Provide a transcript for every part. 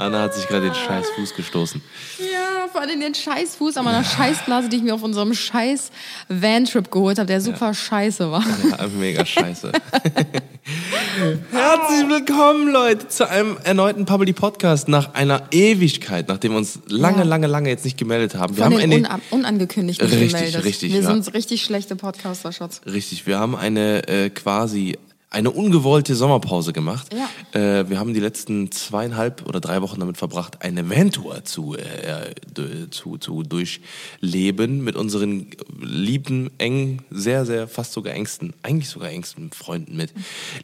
Anna hat sich gerade den scheiß Fuß gestoßen. Ja, vor allem den Scheißfuß an meiner Scheißblase, die ich mir auf unserem scheiß Van-Trip geholt habe, der super scheiße war. Ja, mega scheiße. Herzlich willkommen, Leute, zu einem erneuten Public Podcast nach einer Ewigkeit, nachdem wir uns lange, Ja. lange, lange jetzt nicht gemeldet haben. Wir Von haben den eine, Unan unangekündigten Richtig, gemeldet. richtig, Wir ja. sind richtig schlechte Podcaster, Schatz. richtig, wir haben eine äh, quasi eine ungewollte Sommerpause gemacht. Ja. Äh, wir haben die letzten zweieinhalb oder drei Wochen damit verbracht, eine Van-Tour zu, äh, d- zu, zu durchleben mit unseren lieben, engen, sehr, sehr, fast sogar engsten, eigentlich sogar engsten Freunden mit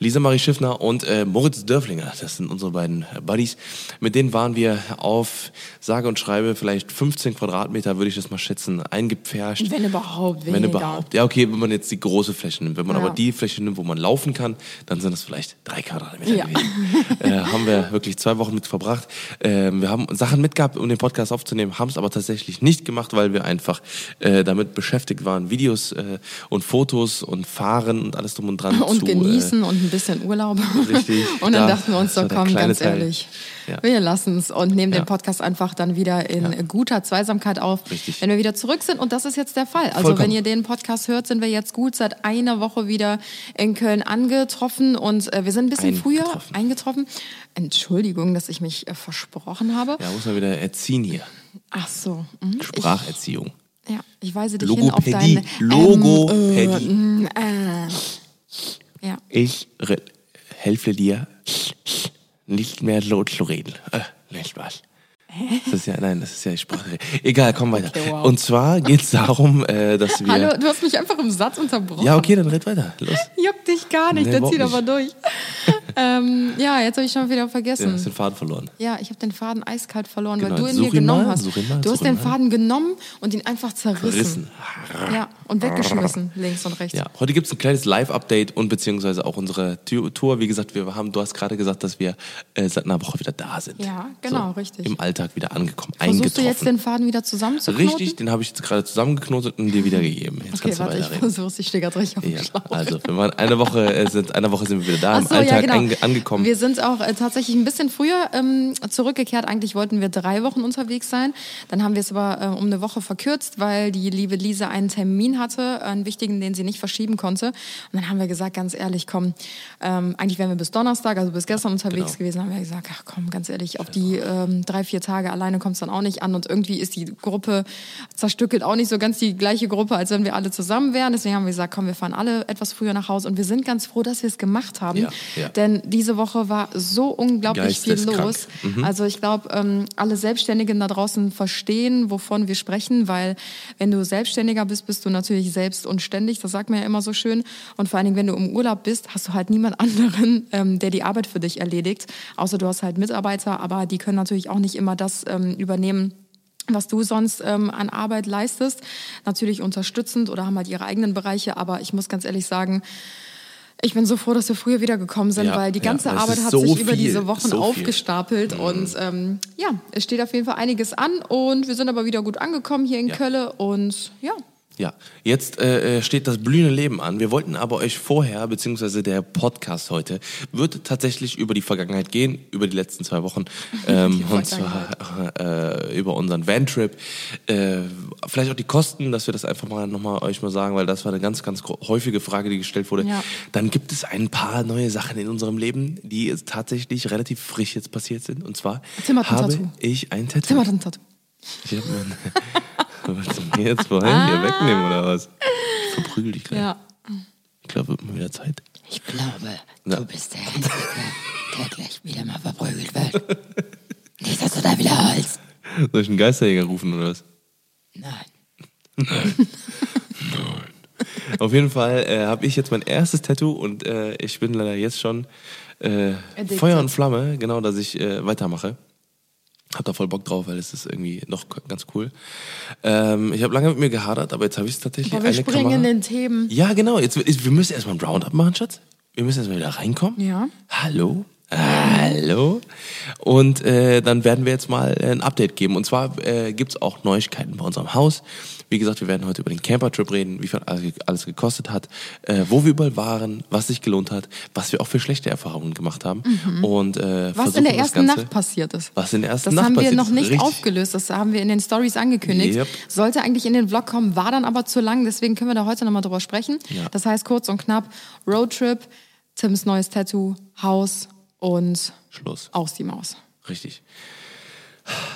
Lisa Marie Schiffner und äh, Moritz Dörflinger. Das sind unsere beiden Buddies. Mit denen waren wir auf sage und schreibe vielleicht 15 Quadratmeter, würde ich das mal schätzen, eingepfercht. Wenn überhaupt, Wenn weniger. überhaupt. Ja, okay, wenn man jetzt die große Fläche nimmt. Wenn man Ja. aber die Fläche nimmt, wo man laufen kann, dann sind das vielleicht drei Quadratmeter Ja. gewesen. äh, haben wir wirklich zwei Wochen mit verbracht. Ähm, wir haben Sachen mitgehabt, um den Podcast aufzunehmen, haben es aber tatsächlich nicht gemacht, weil wir einfach äh, damit beschäftigt waren, Videos äh, und Fotos und Fahren und alles drum und dran Und zu genießen und ein bisschen Urlaub. Richtig. und dann Da- dachten wir uns, so komm, ganz Teil. ehrlich, Ja. wir lassen es und nehmen Ja. den Podcast einfach dann wieder in guter Zweisamkeit auf, Richtig. wenn wir wieder zurück sind. Und das ist jetzt der Fall. Also Vollkommen. wenn ihr den Podcast hört, sind wir jetzt gut seit einer Woche wieder in Köln angetroffen und äh, wir sind ein bisschen früher Eingetroffen. eingetroffen. Entschuldigung, dass ich mich äh, versprochen habe. Ja, muss man wieder erziehen hier. Ach so. mhm. Spracherziehung. Ich, ja, ich weise dich hin auf Logopädie. dein Logopädie. Ähm, äh, ja. Ich helfe dir, nicht mehr laut zu reden. Äh, nicht was. Das ist ja, nein, das ist ja Sprache. Egal, komm weiter. Okay, wow. Und zwar geht es darum, äh, dass wir. Hallo, du hast mich einfach im Satz unterbrochen. Ja, okay, dann red weiter. Los. Juckt dich gar nicht, Nee, dann zieh doch mal durch. Ähm, ja, jetzt habe ich schon wieder Ja, vergessen. hast den Faden verloren. Ja, ich habe den Faden eiskalt verloren, Genau, weil du ihn mir genommen mal, hast. mal, du hast den mal. Faden genommen und ihn einfach zerrissen. Rissen. Ja, und weggeschmissen, links und rechts. Ja, heute gibt es ein kleines Live-Update und beziehungsweise auch unsere Tour. Wie gesagt, wir haben, du hast gerade gesagt, dass wir äh, seit einer Woche wieder da sind. Ja, genau, richtig. Im Alltag wieder angekommen, Versuchst eingetroffen. du jetzt den Faden wieder zusammenzuknoten? Richtig, den habe ich jetzt gerade zusammengeknotet und dir wiedergegeben. Jetzt Okay, kannst du warte, ich weiterreden. versuch's, ich stehe gerade richtig auf Ja, also wir waren eine Woche, äh, sind, eine Woche sind wir wieder da, Ach im so, Alltag ja, genau. Ange angekommen. Wir sind auch äh, tatsächlich ein bisschen früher ähm, zurückgekehrt. Eigentlich wollten wir drei Wochen unterwegs sein. Dann haben wir es aber äh, um eine Woche verkürzt, weil die liebe Lisa einen Termin hatte, einen wichtigen, den sie nicht verschieben konnte. Und dann haben wir gesagt, ganz ehrlich, komm, ähm, eigentlich wären wir bis Donnerstag, also bis gestern unterwegs Genau. gewesen, haben wir gesagt, ach komm, ganz ehrlich, auf die ähm, drei, vier Tage alleine kommt es dann auch nicht an. Und irgendwie ist die Gruppe zerstückelt auch nicht so ganz die gleiche Gruppe, als wenn wir alle zusammen wären. Deswegen haben wir gesagt, komm, wir fahren alle etwas früher nach Hause. Und wir sind ganz froh, dass wir es gemacht haben. Ja, ja. Denn diese Woche war so unglaublich viel los. Mhm. Also ich glaube, ähm, alle Selbstständigen da draußen verstehen, wovon wir sprechen, weil wenn du Selbstständiger bist, bist du natürlich selbst und ständig. Das sagt man ja immer so schön. Und vor allen Dingen, wenn du im Urlaub bist, hast du halt niemand anderen, ähm, der die Arbeit für dich erledigt. Außer du hast halt Mitarbeiter, aber die können natürlich auch nicht immer das ähm, übernehmen was du sonst ähm, an Arbeit leistest, natürlich unterstützend oder haben halt ihre eigenen Bereiche, aber ich muss ganz ehrlich sagen, ich bin so froh, dass wir früher wiedergekommen sind, Ja, weil die ja, ganze es Arbeit hat so sich über viel, diese Wochen so viel. Mhm. aufgestapelt und ähm, ja, es steht auf jeden Fall einiges an und wir sind aber wieder gut angekommen hier in Ja. Kölle und ja, Ja, jetzt äh, steht das blühende Leben an. Wir wollten aber euch vorher, beziehungsweise der Podcast heute, wird tatsächlich über die Vergangenheit gehen, über die letzten zwei Wochen. Ähm, und zwar äh, über unseren Van-Trip. Äh, vielleicht auch die Kosten, dass wir das einfach mal nochmal euch mal sagen, weil das war eine ganz, ganz häufige Frage, die gestellt wurde. Ja. Dann gibt es ein paar neue Sachen in unserem Leben, die jetzt tatsächlich relativ frisch jetzt passiert sind. Und zwar habe ich ein Tattoo. Ich mein, Willst du mir jetzt vorhin hier wegnehmen oder was? Ich verprügel dich gleich. Ja. Ich glaube, wird mal wieder Zeit. Ich glaube, Ja. du bist der Einzige, der gleich wieder mal verprügelt wird. Nicht, dass du da wieder holst. Soll ich einen Geisterjäger rufen oder was? Nein. Auf jeden Fall äh, habe ich jetzt mein erstes Tattoo und äh, ich bin leider jetzt schon äh. Feuer und Flamme, genau, dass ich äh, weitermache. Hab da voll Bock drauf, weil es ist irgendwie noch ganz cool. Ähm, ich habe lange mit mir gehadert, aber jetzt habe ich es tatsächlich. Boah, wir eine springen Kamera. in den Themen. Ja, genau. Jetzt, wir müssen erstmal ein Roundup machen, Schatz. Wir müssen erstmal wieder reinkommen. Ja. Hallo? Hallo? Und äh, dann werden wir jetzt mal äh, ein Update geben. Und zwar äh, gibt's auch Neuigkeiten bei unserem Haus. Wie gesagt, wir werden heute über den Camper-Trip reden, wie viel alles, gekostet hat, äh, wo wir überall waren, was sich gelohnt hat, was wir auch für schlechte Erfahrungen gemacht haben. Und, äh, Mhm. Was in der das ersten Ganze- Nacht passiert ist. Was in der ersten Das Nacht haben wir passiert noch ist. nicht Richtig. aufgelöst. Das haben wir in den Stories angekündigt. Yep. Sollte eigentlich in den Vlog kommen, war dann aber zu lang. Deswegen können wir da heute nochmal drüber sprechen. Ja. Das heißt kurz und knapp: Roadtrip, Tims neues Tattoo, Haus und Schluss. aus die Maus. Richtig.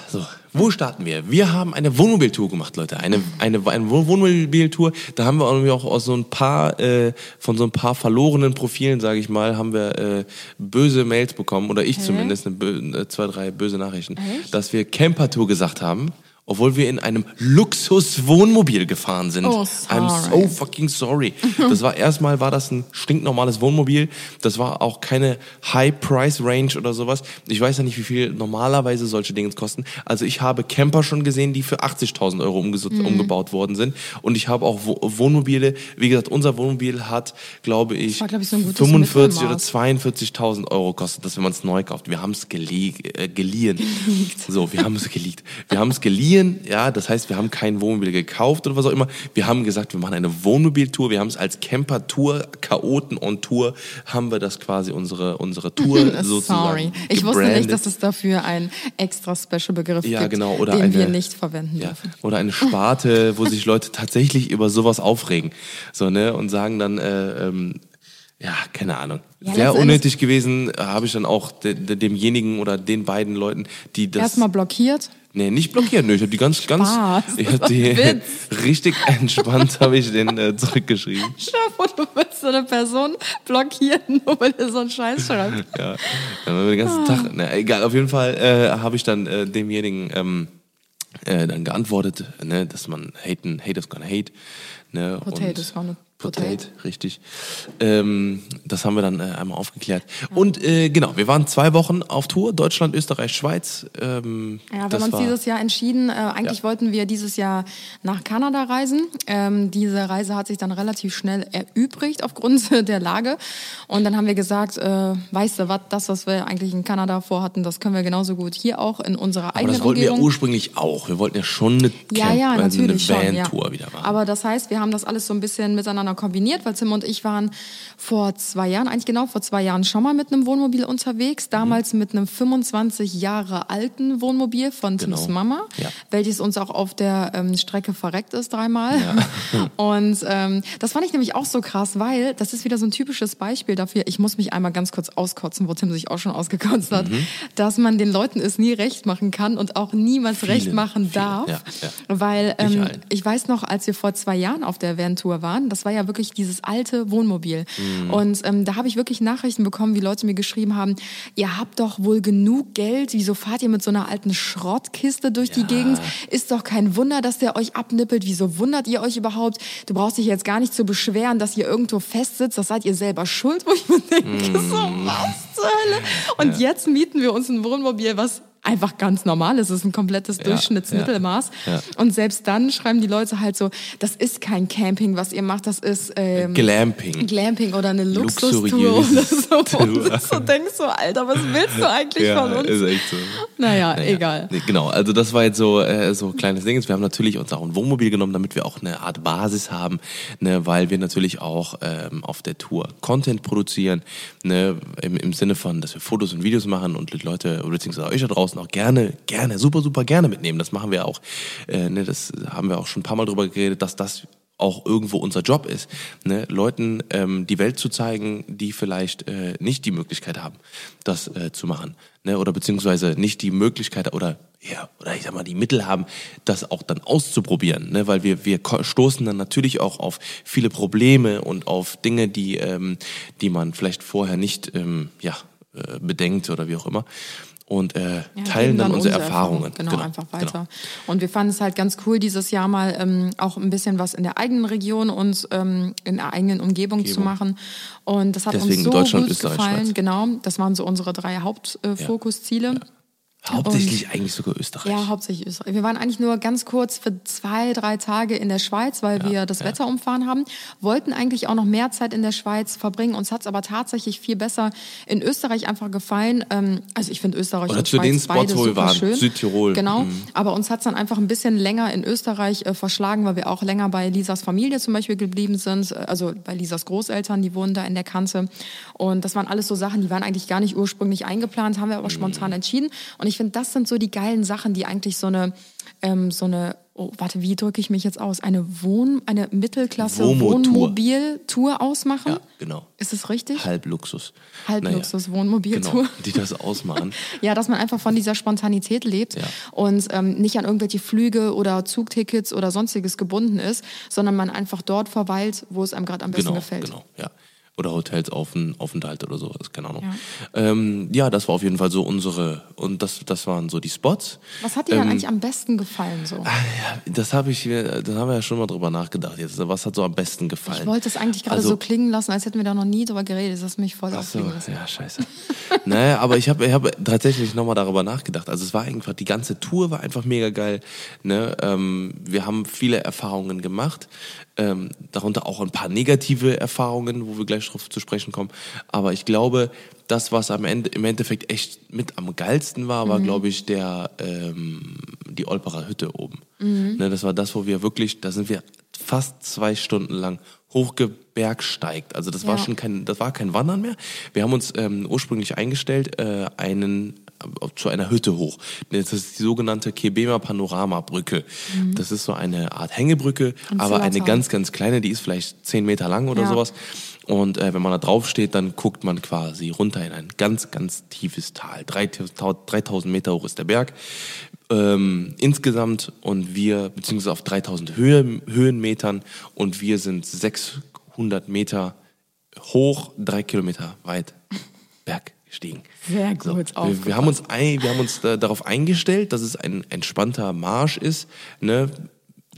So, wo starten wir? Wir haben eine Wohnmobiltour gemacht, Leute. Eine, eine, eine Wohn- Wohnmobiltour. Da haben wir irgendwie auch aus so ein paar, äh, von so ein paar verlorenen Profilen, sage ich mal, haben wir äh, böse Mails bekommen, oder ich zumindest, eine, äh, zwei, drei böse Nachrichten, Echt? dass wir Campertour gesagt haben. Obwohl wir in einem Luxus-Wohnmobil gefahren sind. Oh, I'm sorry. so fucking sorry. Das war erstmal war das ein stinknormales Wohnmobil. Das war auch keine High Price Range oder sowas. Ich weiß ja nicht, wie viel normalerweise solche Dinge kosten. Also ich habe Camper schon gesehen, die für 80.000 Euro umges- Mhm. umgebaut worden sind. Und ich habe auch Wo Wohnmobile. Wie gesagt, unser Wohnmobil hat, glaube ich, war, glaub ich, so ein gutes 45 oder Mittelmaß. 42.000 Euro kostet das, wenn man es neu kauft. Wir haben es gelie äh, geliehen. So, wir haben es geleakt. Wir haben es geliehen, ja, das heißt, wir haben kein Wohnmobil gekauft oder was auch immer. Wir haben gesagt, wir machen eine Wohnmobiltour. Wir haben es als Camper-Tour, Chaoten on Tour, haben wir das quasi unsere, unsere Tour sozusagen Sorry. Ich wusste nicht, dass es dafür einen extra Special-Begriff Ja, gibt, genau, oder den eine- wir nicht verwenden Ja, dürfen. oder eine Sparte, wo sich Leute tatsächlich über sowas aufregen. So, ne? Und sagen dann, äh, ähm, ja, keine Ahnung. Ja, letztendlich- unnötig gewesen, habe ich dann auch de, de, demjenigen oder den beiden Leuten, die das. Erstmal blockiert. Nee, nicht blockiert. Nö, ich habe die ganz, ganz. Spaß. Ich habe die Witz. richtig entspannt habe ich den äh, zurückgeschrieben. Stell dir vor, du willst so eine Person blockieren, nur weil er so einen Scheiß schreibt. Ja, dann haben wir den ganzen Tag. Na, egal, auf jeden Fall äh, habe ich dann äh, demjenigen ähm, äh, dann geantwortet, ne, dass man haten, hate is gonna hate. Ne, Potato und- is gonna Potato, richtig. Ähm, das haben wir dann äh, einmal aufgeklärt. Und äh, genau, wir waren zwei Wochen auf Tour, Deutschland, Österreich, Schweiz. Ähm, Ja, wir haben uns dieses Jahr entschieden, äh, eigentlich Ja. wollten wir dieses Jahr nach Kanada reisen. Ähm, diese Reise hat sich dann relativ schnell erübrigt aufgrund der Lage. Und dann haben wir gesagt, äh, weißt du was, das, was wir eigentlich in Kanada vorhatten, das können wir genauso gut hier auch in unserer Aber eigenen das wollten wir Umgebung. ursprünglich auch. Wir wollten ja schon eine Ja, Camp, ja, also natürlich eine. Ja. Van-Tour wieder machen. Aber das heißt, wir haben das alles so ein bisschen miteinander kombiniert, weil Tim und ich waren vor zwei Jahren, eigentlich genau vor zwei Jahren schon mal mit einem Wohnmobil unterwegs. Mhm. Damals mit einem 25 Jahre alten Wohnmobil von Tims Genau. Mama, Ja. welches uns auch auf der ähm, Strecke verreckt ist dreimal. Und ähm, das fand ich nämlich auch so krass, weil das ist wieder so ein typisches Beispiel dafür. Ich muss mich einmal ganz kurz auskotzen, wo Tim sich auch schon ausgekotzt hat, Mhm. dass man den Leuten es nie recht machen kann und auch niemals Vielen, recht machen vielen, darf. ja, ja. Weil ähm, allen. ich weiß noch, als wir vor zwei Jahren auf der Van-Tour waren, das war ja wirklich dieses alte Wohnmobil. Mhm. Und ähm, da habe ich wirklich Nachrichten bekommen, wie Leute mir geschrieben haben, ihr habt doch wohl genug Geld, wieso fahrt ihr mit so einer alten Schrottkiste durch die Ja. Gegend? Ist doch kein Wunder, dass der euch abnippelt. Wieso wundert ihr euch überhaupt? Du brauchst dich jetzt gar nicht zu beschweren, dass ihr irgendwo festsitzt. Das seid ihr selber schuld, wo ich mir denke, so Mhm. was zur Hölle? Und jetzt mieten wir uns ein Wohnmobil, was einfach ganz normal ist. Es ist ein komplettes Durchschnittsmittelmaß. ja. Und selbst dann schreiben die Leute halt so, das ist kein Camping, was ihr macht, das ist ähm, Glamping. Glamping oder eine Luxustour oder so. Und du so denkst so, Alter, was willst du eigentlich von uns? ist echt so. Naja, egal. Nee, genau, also das war jetzt so äh, so ein kleines Ding. Wir haben natürlich uns auch ein Wohnmobil genommen, damit wir auch eine Art Basis haben, ne, weil wir natürlich auch ähm, auf der Tour Content produzieren, ne, im, im Sinne von, dass wir Fotos und Videos machen und Leute, beziehungsweise euch da draußen auch gerne, gerne, super, super gerne mitnehmen. Das machen wir auch. Äh, ne, das haben wir auch schon ein paar Mal drüber geredet, dass das auch irgendwo unser Job ist, ne, Leuten ähm, die Welt zu zeigen, die vielleicht äh, nicht die Möglichkeit haben, das äh, zu machen, ne, oder beziehungsweise nicht die Möglichkeit oder ja, oder ich sag mal die Mittel haben, das auch dann auszuprobieren, ne, weil wir wir stoßen dann natürlich auch auf viele Probleme und auf Dinge, die ähm, die man vielleicht vorher nicht ähm, ja äh, bedenkt oder wie auch immer und äh, Ja, teilen geben dann, unsere Erfahrung. Erfahrungen, Genau, einfach weiter. Und wir fanden es halt ganz cool, dieses Jahr mal ähm, auch ein bisschen was in der eigenen Region und ähm, in der eigenen Umgebung, zu Umgebung. machen. Und das hat Deswegen uns so Deutschland, gut Österreich, gefallen. Schweiz. Genau, das waren so unsere drei Hauptfokusziele. Äh, Fokusziele. Hauptsächlich eigentlich sogar Österreich. Ja, hauptsächlich Österreich. Wir waren eigentlich nur ganz kurz für zwei, drei Tage in der Schweiz, weil wir das Wetter umfahren haben. Wollten eigentlich auch noch mehr Zeit in der Schweiz verbringen. Uns hat's aber tatsächlich viel besser in Österreich einfach gefallen. Ähm, Also ich finde Österreich Oder und zu Schweiz den Spots, beide wo wir waren. schön. Südtirol. Genau. Mhm. Aber uns hat's dann einfach ein bisschen länger in Österreich äh, verschlagen, weil wir auch länger bei Lisas Familie zum Beispiel geblieben sind. Äh, Also bei Lisas Großeltern, die wohnen da in der Kante. Und das waren alles so Sachen, die waren eigentlich gar nicht ursprünglich eingeplant, haben wir aber Mhm. spontan entschieden. Und ich finde, das sind so die geilen Sachen, die eigentlich so eine, ähm, so eine, oh, warte, wie drücke ich mich jetzt aus? Eine Wohn, eine Mittelklasse. Wohnmobil-Tour ausmachen? Ja, genau. Ist es richtig? Halbluxus. Halbluxus, Naja, Wohnmobiltour. Genau, die das ausmachen. Ja, dass man einfach von dieser Spontanität lebt Ja. und ähm, nicht an irgendwelche Flüge oder Zugtickets oder sonstiges gebunden ist, sondern man einfach dort verweilt, wo es einem gerade am besten Genau, gefällt. genau, ja. Oder Hotels auf Aufenthalt oder sowas, keine Ahnung. Ja. Ähm, ja, das war auf jeden Fall so unsere, und das, das waren so die Spots. Was hat dir dann Ähm, eigentlich am besten gefallen so? Ja, das habe ich, da haben wir ja schon mal drüber nachgedacht. Jetzt, was hat so am besten gefallen? Ich wollte es eigentlich gerade Also- so klingen lassen, als hätten wir da noch nie drüber geredet. Das hast mich voll Ach so, aufregen lassen. ja, scheiße. naja, aber ich habe ich hab tatsächlich nochmal darüber nachgedacht. Also es war einfach, die ganze Tour war einfach mega geil. Ne? Ähm, wir haben viele Erfahrungen gemacht, ähm, darunter auch ein paar negative Erfahrungen, wo wir gleich drauf zu sprechen kommen. Aber ich glaube, das, was am Ende im Endeffekt echt mit am geilsten war, war, glaube ich, der ähm, die Olperer Hütte oben. Ne, das war das, wo wir wirklich, da sind wir fast zwei Stunden lang hochgebergsteigt. Also das war Ja. schon kein, das war kein Wandern mehr. Wir haben uns ähm, ursprünglich eingestellt, äh, einen zu einer Hütte hoch. Das ist die sogenannte Kebema Panorama Brücke. Das ist so eine Art Hängebrücke, aber eine ganz, ganz kleine, die ist vielleicht zehn Meter lang oder Ja. sowas. Und äh, wenn man da drauf steht, dann guckt man quasi runter in ein ganz, ganz tiefes Tal. 3000 3000 Meter hoch ist der Berg. Ähm, insgesamt und wir, beziehungsweise auf 3000 Höhe, Höhenmetern und wir sind 600 Meter hoch, drei Kilometer weit Berg gestiegen. Sehr gut, So, wir, wir haben uns, ein, wir haben uns da, darauf eingestellt, dass es ein entspannter Marsch ist. Ne?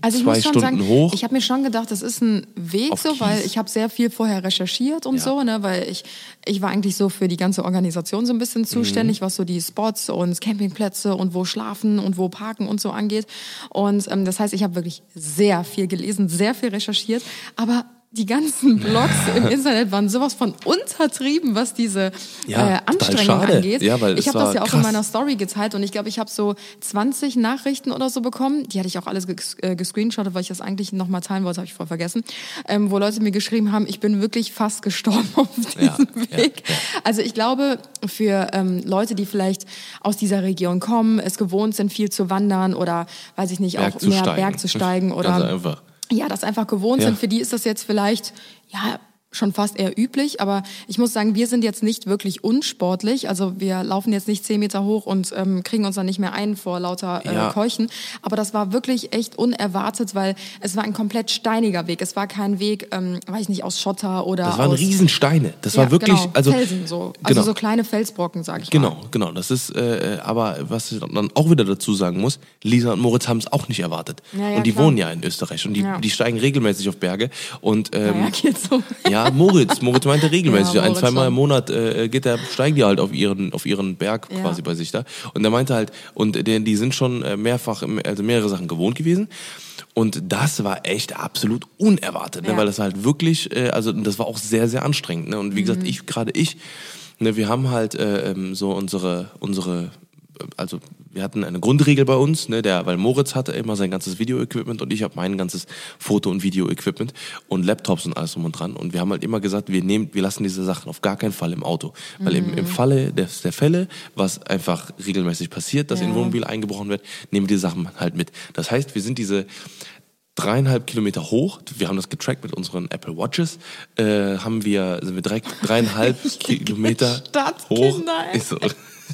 Also ich Zwei muss schon Stunden sagen, hoch. ich habe mir schon gedacht, das ist ein Weg Auf so, weil ich habe sehr viel vorher recherchiert und Ja. so, ne, weil ich ich war eigentlich so für die ganze Organisation so ein bisschen zuständig, Mhm. was so die Spots und Campingplätze und wo schlafen und wo parken und so angeht. Und ähm, das heißt, ich habe wirklich sehr viel gelesen, sehr viel recherchiert, aber die ganzen Blogs im Internet waren sowas von untertrieben, was diese Ja, äh, Anstrengung angeht. Ja, weil ich habe das ja auch in krass. meiner Story geteilt und ich glaube, ich habe so 20 Nachrichten oder so bekommen. Die hatte ich auch alles ges äh, gescreenshottet, weil ich das eigentlich noch mal teilen wollte, habe ich voll vergessen. Ähm, wo Leute mir geschrieben haben, ich bin wirklich fast gestorben auf diesem Ja, Weg. Also ich glaube, für ähm, Leute, die vielleicht aus dieser Region kommen, es gewohnt sind, viel zu wandern oder, weiß ich nicht, Berg auch mehr steigen. Berg zu steigen oder Ganz einfach. Ja, das einfach gewohnt Ja. sind. Für die ist das jetzt vielleicht, ja, schon fast eher üblich, aber ich muss sagen, wir sind jetzt nicht wirklich unsportlich. Also wir laufen jetzt nicht zehn Meter hoch und ähm, kriegen uns dann nicht mehr ein vor lauter äh, Ja. Keuchen. Aber das war wirklich echt unerwartet, weil es war ein komplett steiniger Weg. Es war kein Weg, ähm, weiß ich nicht, aus Schotter oder Das waren aus Riesensteine. Das ja, war wirklich, genau, also Felsen so, also genau. so kleine Felsbrocken, sag ich mal. Genau, genau. Das ist, äh, aber was ich dann auch wieder dazu sagen muss, Lisa und Moritz haben es auch nicht erwartet. Ja, ja, und die klar. wohnen ja in Österreich und die, Ja. die steigen regelmäßig auf Berge. Und ähm, Naja, geht so. ja, Moritz, Moritz meinte regelmäßig, Ja, ein, Moritz zweimal im. Monat äh, geht der, steigen die halt auf ihren, auf ihren Berg Ja. quasi bei sich da. Und er meinte halt, und die, die sind schon äh, mehrfach, also mehrere Sachen gewohnt gewesen. Und das war echt absolut unerwartet, ne? Ja. weil das halt wirklich, äh, also das war auch sehr, sehr anstrengend. Ne? Und wie Mhm. gesagt, ich, gerade ich, ne, wir haben halt äh, ähm, so unsere, unsere, äh, also wir hatten eine Grundregel bei uns, ne, der, weil Moritz hatte immer sein ganzes Video-Equipment und ich habe mein ganzes Foto- und Video-Equipment und Laptops und alles drum und dran. Und wir haben halt immer gesagt, wir nehmen, wir lassen diese Sachen auf gar keinen Fall im Auto. Weil im, im Falle der, der Fälle, was einfach regelmäßig passiert, dass in Ja. Wohnmobil eingebrochen wird, nehmen wir die Sachen halt mit. Das heißt, wir sind diese dreieinhalb Kilometer hoch. Wir haben das getrackt mit unseren Apple Watches. Äh, haben wir, sind wir direkt dreieinhalb Kilometer hoch. Stadtkinder,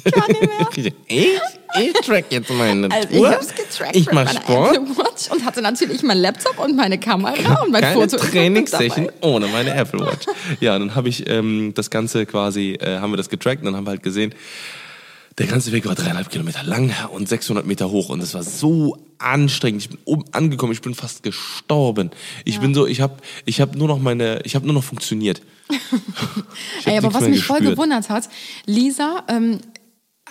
nicht mehr. ich, ich track jetzt meine Also Tour. ich hab's getrackt ich mach Sport. Apple Watch und hatte natürlich meinen Laptop und meine Kamera und mein Keine Foto. Trainingssession ohne meine Apple Watch. Ja, dann habe ich ähm, das Ganze quasi, äh, haben wir das getrackt und dann haben wir halt gesehen, der ganze Weg war dreieinhalb Kilometer lang und 600 Meter hoch und es war so anstrengend. Ich bin oben angekommen, ich bin fast gestorben. Ich bin so, ich habe, ich habe nur noch meine, ich habe nur noch funktioniert. Hab Ey, aber was mich voll gespürt. gewundert hat, Lisa ähm,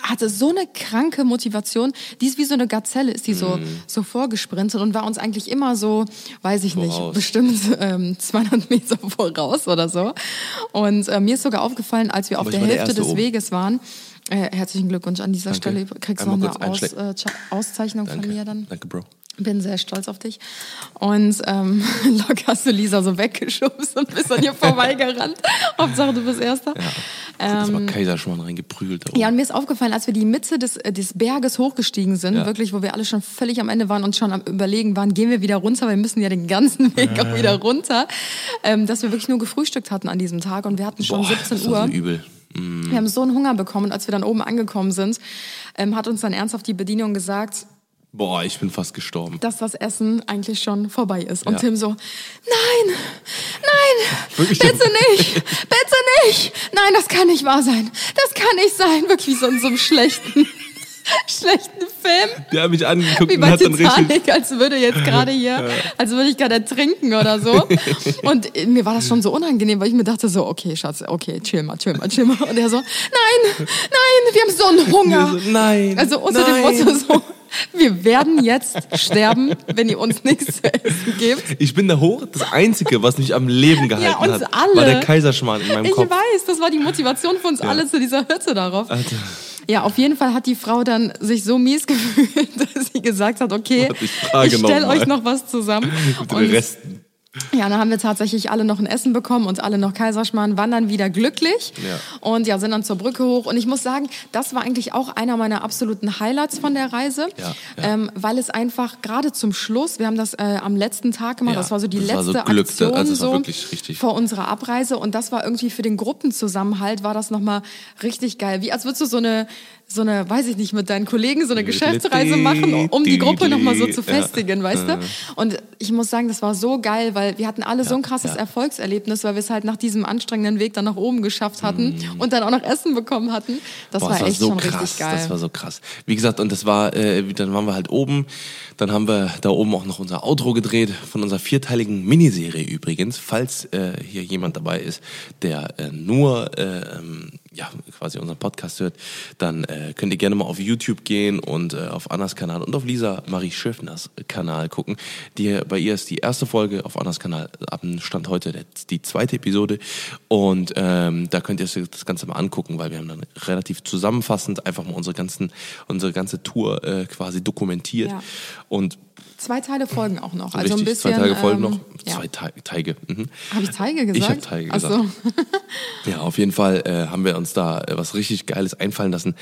hatte so eine kranke Motivation. Die ist wie so eine Gazelle, ist die so, Mhm. so vorgesprintet und war uns eigentlich immer so, weiß ich nicht, Voraus. bestimmt ähm, 200 Meter voraus oder so. Und äh, mir ist sogar aufgefallen, als wir auf Aber der war der Hälfte Erste des. Weges waren, äh, herzlichen Glückwunsch an dieser Danke. Stelle. Kriegst noch Einmal eine Aus, äh, Auszeichnung von mir dann. Danke, Bro. Bin sehr stolz auf dich. Und ähm, locker hast du Lisa so weggeschubst und bist an ihr vorbeigerannt. Hauptsache, du bist Erster. Das war Kaiserschmarrn reingeprügelt. Ähm, Ja, und mir ist aufgefallen, als wir die Mitte des, äh, des Berges hochgestiegen sind, Ja. wirklich, wo wir alle schon völlig am Ende waren und schon am Überlegen waren, gehen wir wieder runter, weil wir müssen ja den ganzen Weg auch wieder runter, ähm, dass wir wirklich nur gefrühstückt hatten an diesem Tag und wir hatten schon Boah, 17 das Uhr. war so übel. Mm. Wir haben so einen Hunger bekommen und als wir dann oben angekommen sind, ähm, hat uns dann ernsthaft die Bedienung gesagt, Boah, ich bin fast gestorben. dass das Essen eigentlich schon vorbei ist. Und Ja. Tim so, nein, nein, Wirklich? bitte nicht, bitte nicht. Nein, das kann nicht wahr sein. Das kann nicht sein. Wirklich wie so in so einem schlechten, schlechten Film. Der hat mich angeguckt Wie und bei hat dann richtig. Titanic, als würde jetzt gerade hier, als würde ich gerade ertrinken oder so. Und mir war das schon so unangenehm, weil ich mir dachte so, okay, Schatz, okay, chill mal, chill mal, chill mal. Und er so, nein, nein, wir haben so einen Hunger. So, nein, Also unter dem nein. Motto so, wir werden jetzt sterben, wenn ihr uns nichts zu essen gebt. Ich bin da hoch. Das Einzige, was mich am Leben gehalten uns hat, alle. war der Kaiserschmarrn in meinem Ich Kopf. weiß, das war die Motivation für uns alle zu dieser Hütte darauf. Alter. Ja, auf jeden Fall hat die Frau dann sich so mies gefühlt, dass sie gesagt hat, okay, Warte, ich ich stelle euch noch was zusammen. Mit den Resten. Ja, dann haben wir tatsächlich alle noch ein Essen bekommen und alle noch Kaiserschmarrn, waren dann wieder glücklich Ja. und ja, sind dann zur Brücke hoch. Und ich muss sagen, das war eigentlich auch einer meiner absoluten Highlights von der Reise, Ja, ja. Ähm, weil es einfach gerade zum Schluss, wir haben das äh, am letzten Tag gemacht, das war so die das war so letzte Glück, Aktion also es war so wirklich richtig. vor unserer Abreise und das war irgendwie für den Gruppenzusammenhalt war das nochmal richtig geil. Wie als würdest du so eine so eine, weiß ich nicht, mit deinen Kollegen so eine Geschäftsreise machen, um die Gruppe nochmal so zu Ja. festigen, weißt du? Und ich muss sagen, das war so geil, weil wir hatten alle so ein krasses ja. Erfolgserlebnis, weil wir es halt nach diesem anstrengenden Weg dann nach oben geschafft hatten und dann auch noch Essen bekommen hatten. Das Mm. Boah, war das echt so schon krass. richtig geil. Das war so krass. Wie gesagt, und das war, äh, dann waren wir halt oben. Dann haben wir da oben auch noch unser Outro gedreht von unserer vierteiligen Miniserie übrigens. Falls äh, hier jemand dabei ist, der äh, nur äh, ähm, ja quasi unseren Podcast hört, dann äh, könnt ihr gerne mal auf YouTube gehen und äh, auf Annas Kanal und auf Lisa Marie Schöffners Kanal gucken. Die, bei ihr ist die erste Folge auf Annas Kanal ab Stand heute der, die zweite Episode und ähm, da könnt ihr das Ganze mal angucken, weil wir haben dann relativ zusammenfassend einfach mal unsere ganzen unsere ganze Tour äh, quasi dokumentiert Ja. Und Zwei Teile folgen auch noch. Also richtig ein bisschen. zwei Tage folgen ähm, noch Ja. zwei Te Teige. Mhm. Habe ich Teige gesagt? Ich habe Teige Ach gesagt. so. Ja, auf jeden Fall äh, haben wir uns da äh, was richtig Geiles einfallen lassen,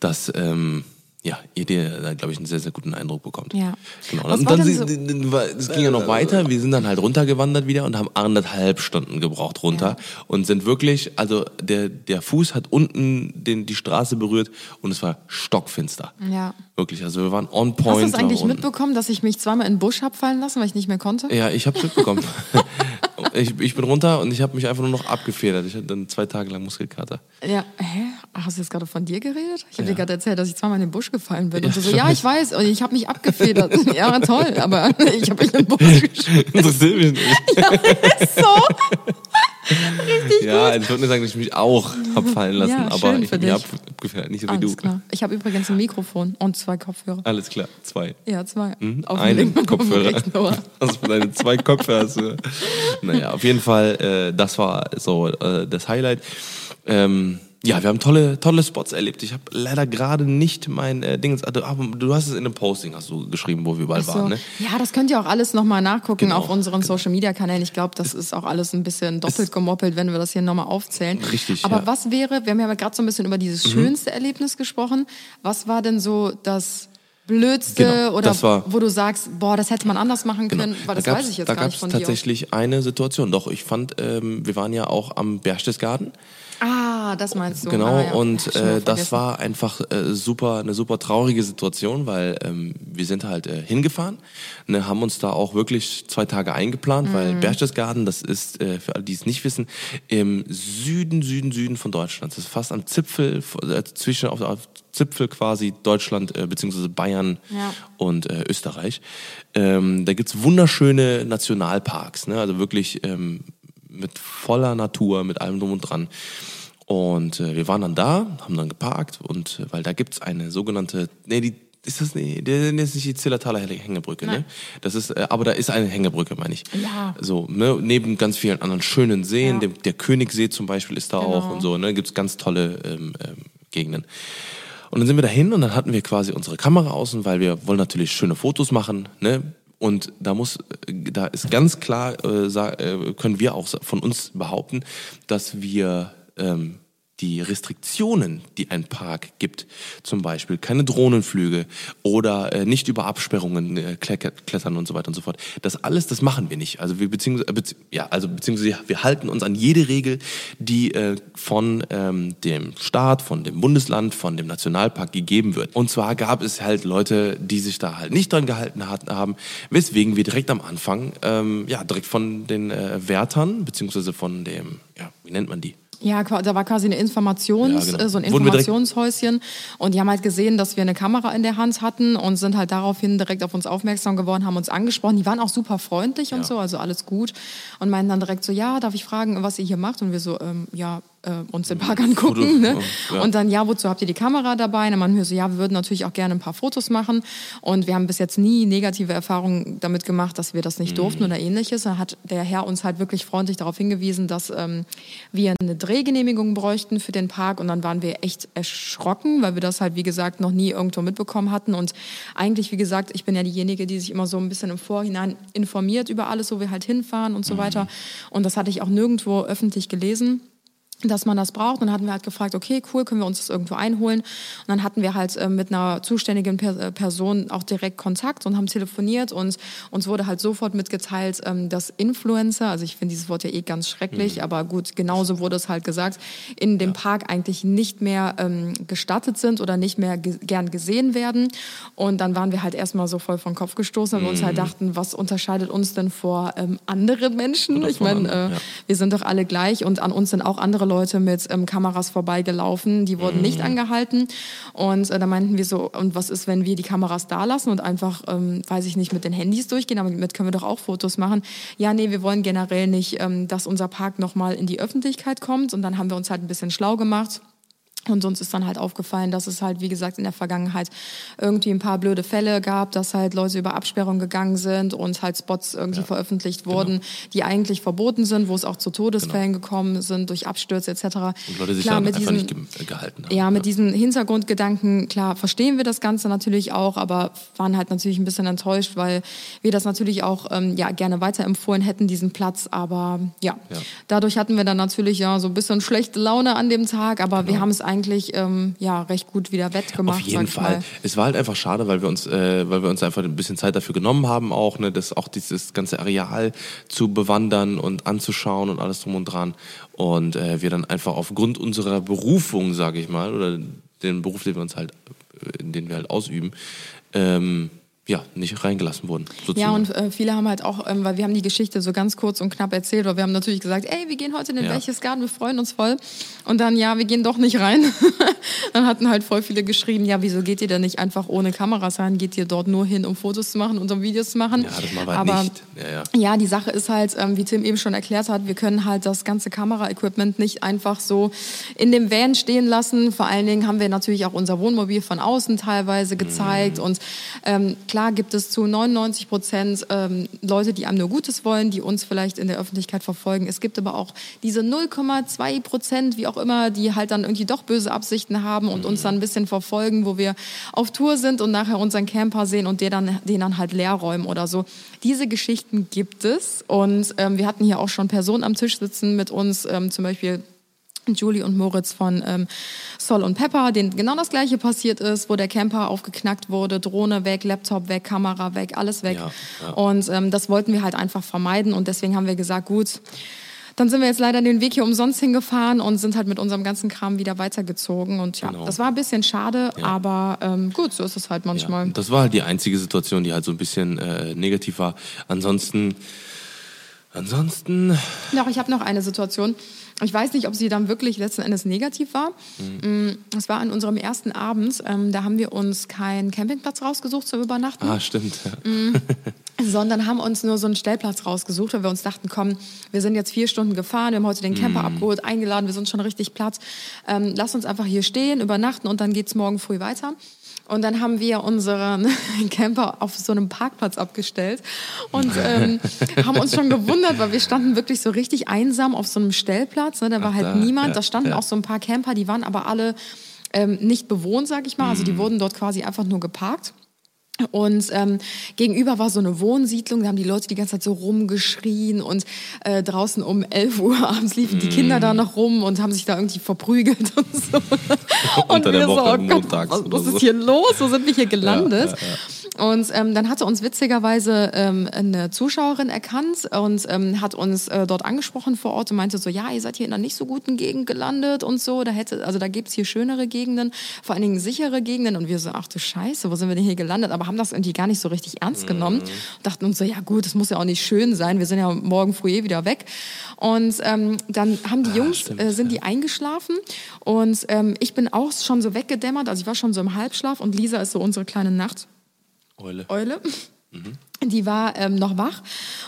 dass ähm, ja, ihr dir da, glaube ich, einen sehr, sehr guten Eindruck bekommt. Ja. Genau. Was Und dann, so- es ging ja noch weiter. Wir sind dann halt runtergewandert wieder und haben anderthalb Stunden gebraucht runter und sind wirklich, also der, der Fuß hat unten den, die Straße berührt und es war stockfinster. Ja. Wirklich, also wir waren on Hast du point. es eigentlich mitbekommen, dass ich mich zweimal in den Busch hab fallen lassen, weil ich nicht mehr konnte? Ja, ich hab's mitbekommen. ich, ich bin runter und ich habe mich einfach nur noch abgefedert. Ich hatte dann zwei Tage lang Muskelkater. Ja, hä? Hast du jetzt gerade von dir geredet? Ich habe Ja. dir gerade erzählt, dass ich zweimal in den Busch gefallen bin. Ja, und du so, ja, ich weiß, und ich habe mich abgefedert. ja, toll, aber ich habe mich in den Busch geschmissen. Interessiert mich nicht. Ja, ist so. Richtig Ja, gut. ich würde nur sagen, dass ich mich auch hab fallen lassen, Ja, aber ich dich. abgefedert, nicht so wie Alles du. klar. Ich habe übrigens ein Mikrofon und zwei Kopfhörer. Alles klar, zwei. Ja, zwei. Mhm. Auf Einen Kopfhörer. Ohr. Also für deine zwei Köpfe hast du. Naja, auf jeden Fall, äh, das war so äh, das Highlight. Ähm, ja, wir haben tolle, tolle Spots erlebt. Ich habe leider gerade nicht mein äh, Ding. Also, aber du hast es in einem Posting hast du geschrieben, wo wir überall So. waren. Ne? Ja, das könnt ihr auch alles nochmal nachgucken Genau. auf unseren Social Media Kanälen. Ich glaube, das ist auch alles ein bisschen doppelt gemoppelt, wenn wir das hier nochmal aufzählen. Richtig, Aber ja. Mhm. was wäre, wir haben ja gerade so ein bisschen über dieses schönste Erlebnis gesprochen. Was war denn so das Blödste Genau, oder war- wo du sagst, boah, das hätte man anders machen können, weil das da weiß ich jetzt da gar nicht von dir. tatsächlich eine Situation. Doch, ich fand, ähm, wir waren ja auch am Berchtesgaden. Ah, das meinst du. Genau, ah, ja. und äh, das war einfach äh, super, eine super traurige Situation, weil ähm, wir sind halt äh, hingefahren, ne, haben uns da auch wirklich zwei Tage eingeplant, weil Mhm. Berchtesgaden, das ist, äh, für alle, die es nicht wissen, im Süden, Süden, Süden von Deutschland. Das ist fast am Zipfel, äh, zwischen, auf, auf Zipfel quasi Deutschland, äh, beziehungsweise Bayern Ja. und äh, Österreich. Ähm, da gibt's wunderschöne Nationalparks, ne? also wirklich ähm, mit voller Natur, mit allem drum und dran. Und äh, wir waren dann da, haben dann geparkt und äh, weil da gibt's eine sogenannte, nee, die ist das nee, das ist nicht die Zillertaler Hängebrücke, ne? Nein. Das ist, äh, aber da ist eine Hängebrücke, meine ich. Ja. So, ne, neben ganz vielen anderen schönen Seen, Ja. dem, der Königssee zum Beispiel ist da Genau. auch und so, ne, gibt's ganz tolle ähm, ähm, Gegenden. Und dann sind wir dahin und dann hatten wir quasi unsere Kamera außen, weil wir wollen natürlich schöne Fotos machen, ne? Und da muss, da ist ganz klar, äh, äh, können wir auch von uns behaupten, dass wir ähm, die Restriktionen, die ein Park gibt, zum Beispiel keine Drohnenflüge oder äh, nicht über Absperrungen äh, klettern und so weiter und so fort. Das alles, das machen wir nicht. Also wir beziehungsweise, äh, ja, also beziehungsweise wir halten uns an jede Regel, die äh, von ähm, dem Staat, von dem Bundesland, von dem Nationalpark gegeben wird. Und zwar gab es halt Leute, die sich da halt nicht dran gehalten hat, haben, weswegen wir direkt am Anfang, ähm, ja, direkt von den äh, Wärtern beziehungsweise von dem, ja, wie nennt man die? Ja, da war quasi eine Informations, Ja, genau. äh, so ein Informationshäuschen und die haben halt gesehen, dass wir eine Kamera in der Hand hatten und sind halt daraufhin direkt auf uns aufmerksam geworden, haben uns angesprochen. Die waren auch super freundlich und Ja. so, also alles gut und meinten dann direkt so, ja, darf ich fragen, was ihr hier macht? Und wir so, ähm, ja, äh, uns den Park angucken. Foto- Ne? ja. Und dann, ja, wozu habt ihr die Kamera dabei? Und dann meinten wir so, ja, wir würden natürlich auch gerne ein paar Fotos machen und wir haben bis jetzt nie negative Erfahrungen damit gemacht, dass wir das nicht durften oder ähnliches. Dann hat der Herr uns halt wirklich freundlich darauf hingewiesen, dass ähm, wir eine Drehgenehmigung bräuchten für den Park und dann waren wir echt erschrocken, weil wir das halt, wie gesagt, noch nie irgendwo mitbekommen hatten und eigentlich, wie gesagt, ich bin ja diejenige, die sich immer so ein bisschen im Vorhinein informiert über alles, wo wir halt hinfahren und so weiter und das hatte ich auch nirgendwo öffentlich gelesen dass man das braucht. Und dann hatten wir halt gefragt, okay, cool, können wir uns das irgendwo einholen? Und dann hatten wir halt äh, mit einer zuständigen per äh, Person auch direkt Kontakt und haben telefoniert und uns wurde halt sofort mitgeteilt, ähm, dass Influencer, also ich finde dieses Wort ja eh ganz schrecklich, aber gut, genauso wurde es halt gesagt, in dem Park eigentlich nicht mehr ähm, gestattet sind oder nicht mehr ge gern gesehen werden. Und dann waren wir halt erstmal so voll vom Kopf gestoßen, weil wir uns halt dachten, was unterscheidet uns denn vor ähm, anderen Menschen? Ich meine, äh, ja. wir sind doch alle gleich und an uns sind auch andere Leute mit ähm, Kameras vorbeigelaufen, die wurden nicht angehalten. Und äh, da meinten wir so, und was ist, wenn wir die Kameras da lassen und einfach, ähm, weiß ich nicht, mit den Handys durchgehen, aber damit können wir doch auch Fotos machen. Ja, nee, wir wollen generell nicht, ähm, dass unser Park nochmal in die Öffentlichkeit kommt. Und dann haben wir uns halt ein bisschen schlau gemacht. Und uns ist dann halt aufgefallen, dass es halt, wie gesagt, in der Vergangenheit irgendwie ein paar blöde Fälle gab, dass halt Leute über Absperrung gegangen sind und halt Spots irgendwie veröffentlicht wurden, die eigentlich verboten sind, wo es auch zu Todesfällen gekommen sind durch Abstürze etc. Und Leute sich Klar, da mit einfach diesen- nicht ge gehalten haben. ja, mit diesen Hintergrundgedanken, klar, verstehen wir das Ganze natürlich auch, aber waren halt natürlich ein bisschen enttäuscht, weil wir das natürlich auch ähm, ja, gerne weiterempfohlen hätten, diesen Platz. Aber ja. Ja. dadurch hatten wir dann natürlich ja so ein bisschen schlechte Laune an dem Tag, aber wir haben es eigentlich ähm, ja, recht gut wieder wettgemacht. Auf jeden Fall. Es war halt einfach schade, weil wir uns, äh, weil wir uns einfach ein bisschen Zeit dafür genommen haben, auch, ne, das auch dieses ganze Areal zu bewandern und anzuschauen und alles drum und dran. Und äh, wir dann einfach aufgrund unserer Berufung, sage ich mal, oder den Beruf, den wir uns halt, äh, den wir halt ausüben, ähm, ja, nicht reingelassen wurden. Ja, sozusagen. und äh, viele haben halt auch, ähm, weil wir haben die Geschichte so ganz kurz und knapp erzählt, weil wir haben natürlich gesagt, ey, wir gehen heute in den Ja. Berchtesgaden, wir freuen uns voll. Und dann, ja, wir gehen doch nicht rein. dann hatten halt voll viele geschrieben, ja, wieso geht ihr denn nicht einfach ohne Kameras rein? Geht ihr dort nur hin, um Fotos zu machen und um Videos zu machen? ja, das machen wir halt Aber nicht. Ja, ja. ja, die Sache ist halt, ähm, wie Tim eben schon erklärt hat, wir können halt das ganze Kameraequipment nicht einfach so in dem Van stehen lassen. Vor allen Dingen haben wir natürlich auch unser Wohnmobil von außen teilweise gezeigt. Und ähm, klar gibt es zu 99 Prozent ähm, Leute, die einem nur Gutes wollen, die uns vielleicht in der Öffentlichkeit verfolgen. Es gibt aber auch diese 0,2 Prozent, wie auch immer, die halt dann irgendwie doch böse Absichten haben und uns dann ein bisschen verfolgen, wo wir auf Tour sind und nachher unseren Camper sehen und der dann, den dann halt leer räumen oder so. Diese Geschichten gibt es und ähm, wir hatten hier auch schon Personen am Tisch sitzen mit uns, ähm, zum Beispiel Julie und Moritz von ähm, Sol und Pepper, denen genau das gleiche passiert ist, wo der Camper aufgeknackt wurde, Drohne weg, Laptop weg, Kamera weg, alles weg. Ja, ja. Und ähm, das wollten wir halt einfach vermeiden und deswegen haben wir gesagt, gut, dann sind wir jetzt leider den Weg hier umsonst hingefahren und sind halt mit unserem ganzen Kram wieder weitergezogen. Und ja, Genau. das war ein bisschen schade, aber ähm, gut, so ist es halt Ja, manchmal. das war halt die einzige Situation, die halt so ein bisschen äh, negativ war. Ansonsten, ansonsten, Doch, ich habe noch eine Situation. Ich weiß nicht, ob sie dann wirklich letzten Endes negativ war. Mm, Das war an unserem ersten Abend. Ähm, da haben wir uns keinen Campingplatz rausgesucht zum Übernachten. ah, stimmt. Ja. sondern haben uns nur so einen Stellplatz rausgesucht, weil wir uns dachten, komm, wir sind jetzt vier Stunden gefahren, wir haben heute den Camper abgeholt, eingeladen, wir sind schon richtig platt. Ähm, lass uns einfach hier stehen, übernachten und dann geht's morgen früh weiter. Und dann haben wir unseren Camper auf so einem Parkplatz abgestellt und ähm, haben uns schon gewundert, weil wir standen wirklich so richtig einsam auf so einem Stellplatz. Ne? Da war Ach, halt da, niemand. ja, da standen ja. auch so ein paar Camper, die waren aber alle ähm, nicht bewohnt, sag ich mal. Also Mhm. die wurden dort quasi einfach nur geparkt. Und ähm, gegenüber war so eine Wohnsiedlung, da haben die Leute die ganze Zeit so rumgeschrien und äh, draußen um 11 Uhr abends liefen die Kinder Mhm. da noch rum und haben sich da irgendwie verprügelt und so. und wir so, oh Gott, was, was ist hier los? Wo sind wir hier gelandet? Und ähm, dann hatte uns witzigerweise ähm, eine Zuschauerin erkannt und ähm, hat uns äh, dort angesprochen vor Ort und meinte so, ja, ihr seid hier in einer nicht so guten Gegend gelandet und so. Da hätte, also da gibt's hier schönere Gegenden, vor allen Dingen sichere Gegenden. Und wir so, ach du Scheiße, wo sind wir denn hier gelandet? Aber haben das irgendwie gar nicht so richtig ernst genommen. Und dachten uns so, ja gut, das muss ja auch nicht schön sein. Wir sind ja morgen früh eh wieder weg. Und ähm, dann haben die Jungs, stimmt, äh, sind die eingeschlafen und ähm, ich bin auch schon so weggedämmert. Also ich war schon so im Halbschlaf und Lisa ist so unsere kleine Nacht. Eule. Eule. Die war ähm, noch wach